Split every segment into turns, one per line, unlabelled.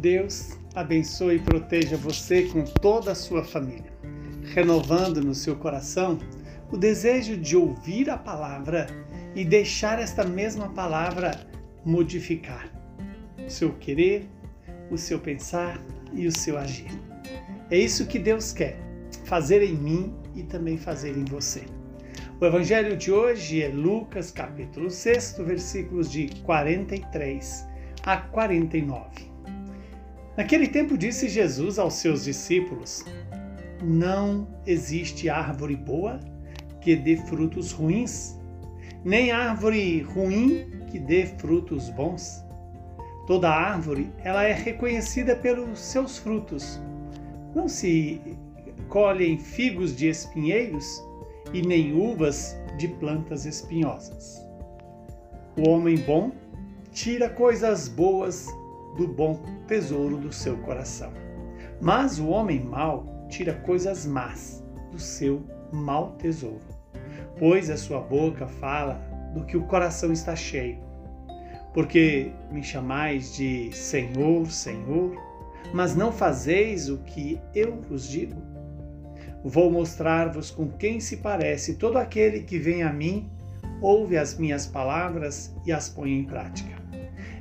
Deus abençoe e proteja você com toda a sua família, renovando no seu coração o desejo de ouvir a palavra e deixar esta mesma palavra modificar o seu querer, o seu pensar e o seu agir. É isso que Deus quer fazer em mim e também fazer em você. O evangelho de hoje é Lucas, capítulo 6, versículos de 43 a 49. Naquele tempo disse Jesus aos seus discípulos: Não existe árvore boa que dê frutos ruins, nem árvore ruim que dê frutos bons. Toda árvore, ela é reconhecida pelos seus frutos. Não se colhem figos de espinheiros e nem uvas de plantas espinhosas. O homem bom tira coisas boas do bom tesouro do seu coração. Mas o homem mau tira coisas más do seu mau tesouro, pois a sua boca fala do que o coração está cheio. Porque me chamais de Senhor, Senhor, mas não fazeis o que eu vos digo? Vou mostrar-vos com quem se parece todo aquele que vem a mim, ouve as minhas palavras e as põe em prática.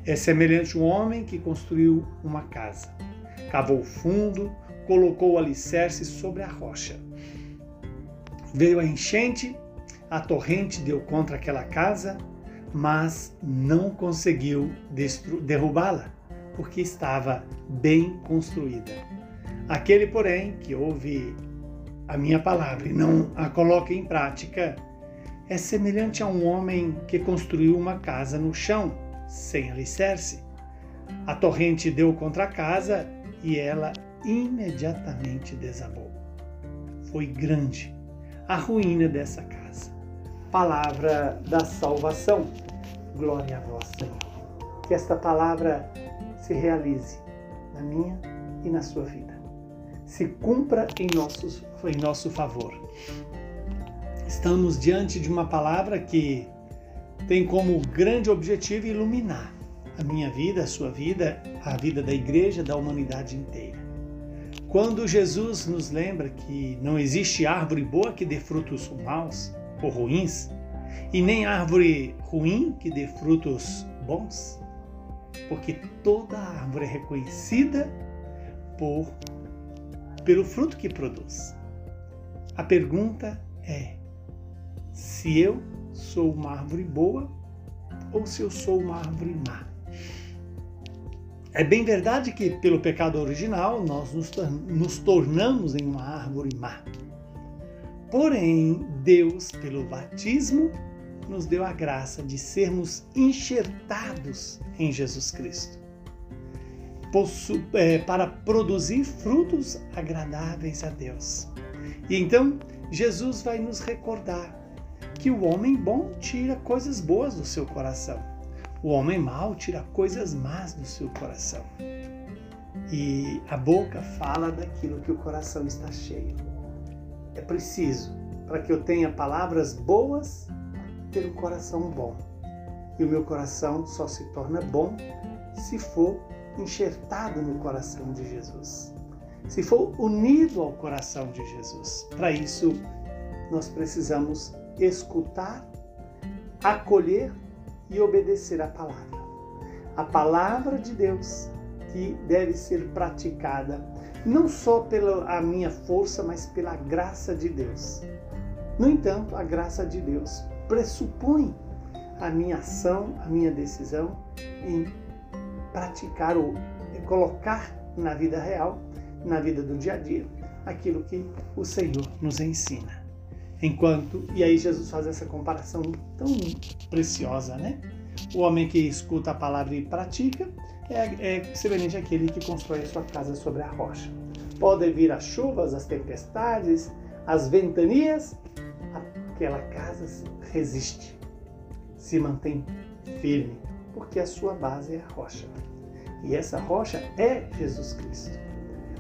É semelhante um homem que construiu uma casa. Cavou fundo, colocou o alicerce sobre a rocha. Veio a enchente, a torrente deu contra aquela casa, mas não conseguiu derrubá-la, porque estava bem construída. Aquele, porém, que ouve a minha palavra e não a coloca em prática, é semelhante a um homem que construiu uma casa no chão sem alicerce. A torrente deu contra a casa e ela imediatamente desabou. Foi grande a ruína dessa casa. Palavra da salvação. Glória a vós, Senhor. Que esta palavra se realize na minha e na sua vida. Se cumpra em, nossos, em nosso favor. Estamos diante de uma palavra que tem como grande objetivo iluminar a minha vida, a sua vida, a vida da igreja, da humanidade inteira. Quando Jesus nos lembra que não existe árvore boa que dê frutos maus ou ruins, e nem árvore ruim que dê frutos bons, porque toda árvore é reconhecida por pelo fruto que produz. A pergunta é: se eu sou uma árvore boa ou se eu sou uma árvore má. É bem verdade que, pelo pecado original, nós nos, tornamos em uma árvore má. Porém, Deus, pelo batismo, nos deu a graça de sermos enxertados em Jesus Cristo, é, para produzir frutos agradáveis a Deus. E então, Jesus vai nos recordar que o homem bom tira coisas boas do seu coração. O homem mau tira coisas más do seu coração. E a boca fala daquilo que o coração está cheio. É preciso, para que eu tenha palavras boas, ter um coração bom. E o meu coração só se torna bom se for enxertado no coração de Jesus. Se for unido ao coração de Jesus. Para isso, nós precisamos escutar, acolher e obedecer a palavra. A palavra de Deus que deve ser praticada não só pela minha força, mas pela graça de Deus. No entanto, a graça de Deus pressupõe a minha ação, a minha decisão em praticar ou colocar na vida real, na vida do dia a dia, aquilo que o Senhor nos ensina. Enquanto, e aí Jesus faz essa comparação tão preciosa, né? O homem que escuta a palavra e pratica é, é semelhante àquele que constrói a sua casa sobre a rocha. Podem vir as chuvas, as tempestades, as ventanias, aquela casa resiste, se mantém firme, porque a sua base é a rocha. E essa rocha é Jesus Cristo.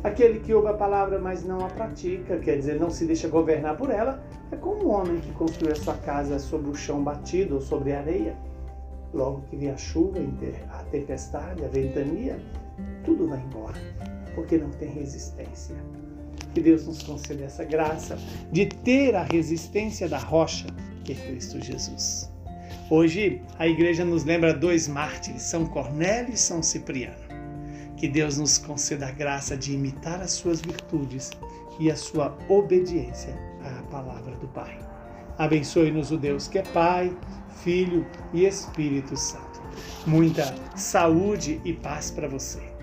Aquele que ouve a palavra, mas não a pratica, quer dizer, não se deixa governar por ela, é como um homem que construiu a sua casa sobre o chão batido ou sobre a areia. Logo que vem a chuva, a tempestade, a ventania, tudo vai embora, porque não tem resistência. Que Deus nos conceda essa graça de ter a resistência da rocha, que é Cristo Jesus. Hoje a igreja nos lembra dois mártires, São Cornélio e São Cipriano. Que Deus nos conceda a graça de imitar as suas virtudes e a sua obediência à palavra do Pai. Abençoe-nos o Deus que é Pai, Filho e Espírito Santo. Muita saúde e paz para você.